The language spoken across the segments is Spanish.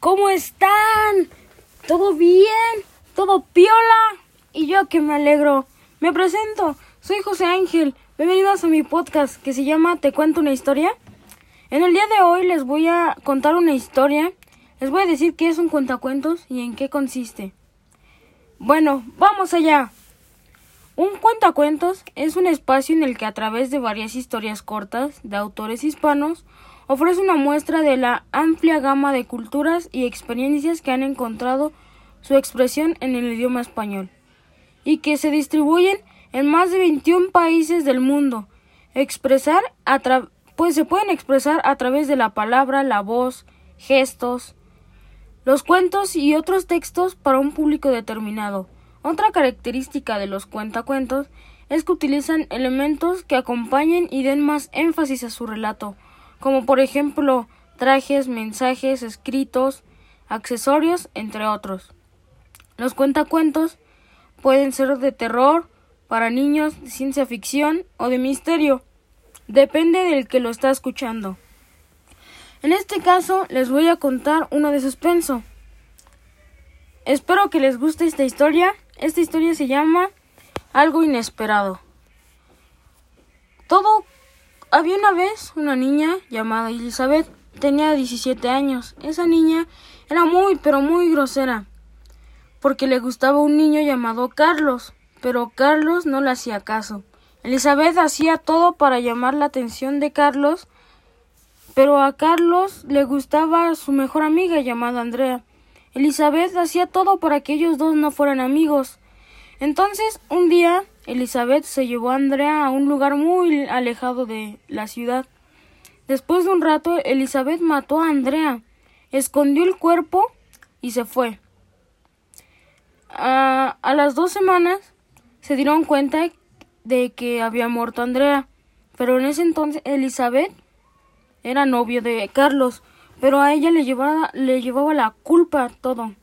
¿Cómo están? ¿Todo bien? ¿Todo piola? Y yo que me alegro. Me presento. Soy José Ángel. Bienvenidos a mi podcast que se llama Te cuento una historia. En el día de hoy les voy a contar una historia. Les voy a decir qué es un cuentacuentos y en qué consiste. Bueno, vamos allá. Un cuentacuentos es un espacio en el que a través de varias historias cortas de autores hispanos ofrece una muestra de la amplia gama de culturas y experiencias que han encontrado su expresión en el idioma español y que se distribuyen en más de 21 países del mundo. Expresar pues se pueden expresar a través de la palabra, la voz, gestos, los cuentos y otros textos para un público determinado. Otra característica de los cuentacuentos es que utilizan elementos que acompañen y den más énfasis a su relato, como por ejemplo trajes, mensajes, escritos, accesorios, entre otros. Los cuentacuentos pueden ser de terror, para niños, de ciencia ficción o de misterio. Depende del que lo está escuchando. En este caso les voy a contar uno de suspenso. Espero que les guste esta historia. Esta historia se llama Algo inesperado. Todo había una vez una niña llamada Elizabeth. Tenía 17 años. Esa niña era muy pero muy grosera porque le gustaba un niño llamado Carlos, pero Carlos no le hacía caso. Elizabeth hacía todo para llamar la atención de Carlos, pero a Carlos le gustaba su mejor amiga llamada Andrea. Elizabeth hacía todo para que ellos dos no fueran amigos. Entonces, un día, Elizabeth se llevó a Andrea a un lugar muy alejado de la ciudad. Después de un rato, Elizabeth mató a Andrea, escondió el cuerpo y se fue. A, a las dos semanas se dieron cuenta de que había muerto Andrea, pero en ese entonces Elizabeth era novio de Carlos pero a ella le llevaba, le llevaba la culpa todo.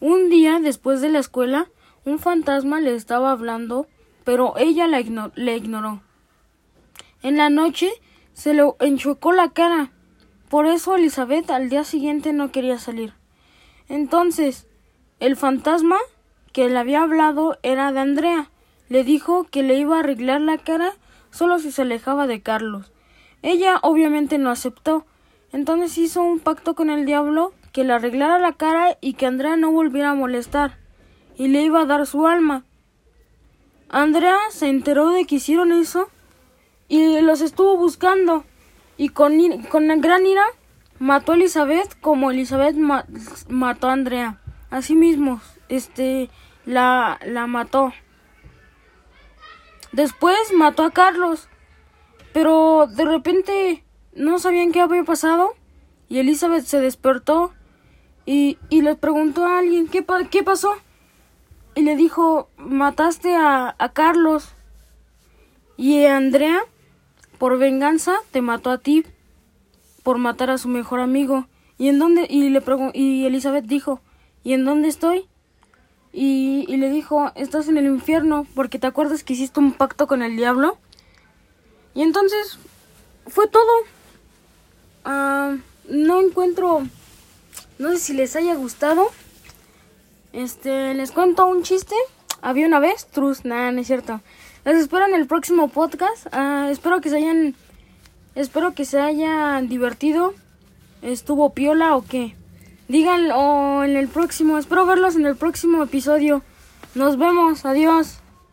Un día después de la escuela, un fantasma le estaba hablando, pero ella la le ignoró. En la noche se le enchuecó la cara. Por eso Elizabeth al día siguiente no quería salir. Entonces, el fantasma que le había hablado era de Andrea. Le dijo que le iba a arreglar la cara solo si se alejaba de Carlos. Ella obviamente no aceptó, entonces hizo un pacto con el diablo que le arreglara la cara y que Andrea no volviera a molestar, y le iba a dar su alma. Andrea se enteró de que hicieron eso y los estuvo buscando, y con, con gran ira mató a Elizabeth como Elizabeth mató a Andrea. Asimismo, este la, la mató. Después mató a Carlos, pero de repente no sabían qué había pasado y Elizabeth se despertó y, y le preguntó a alguien ¿qué, qué pasó y le dijo mataste a, a Carlos y Andrea por venganza te mató a ti por matar a su mejor amigo y en dónde y le y Elizabeth dijo y en dónde estoy y, y le dijo estás en el infierno porque te acuerdas que hiciste un pacto con el diablo y entonces fue todo. Ah, no encuentro. No sé si les haya gustado. Este, les cuento un chiste. Había una vez, trus, nada, no es cierto. Les espero en el próximo podcast. Ah, espero que se hayan. Espero que se hayan divertido. ¿Estuvo piola o qué? Díganlo en el próximo. Espero verlos en el próximo episodio. Nos vemos. Adiós.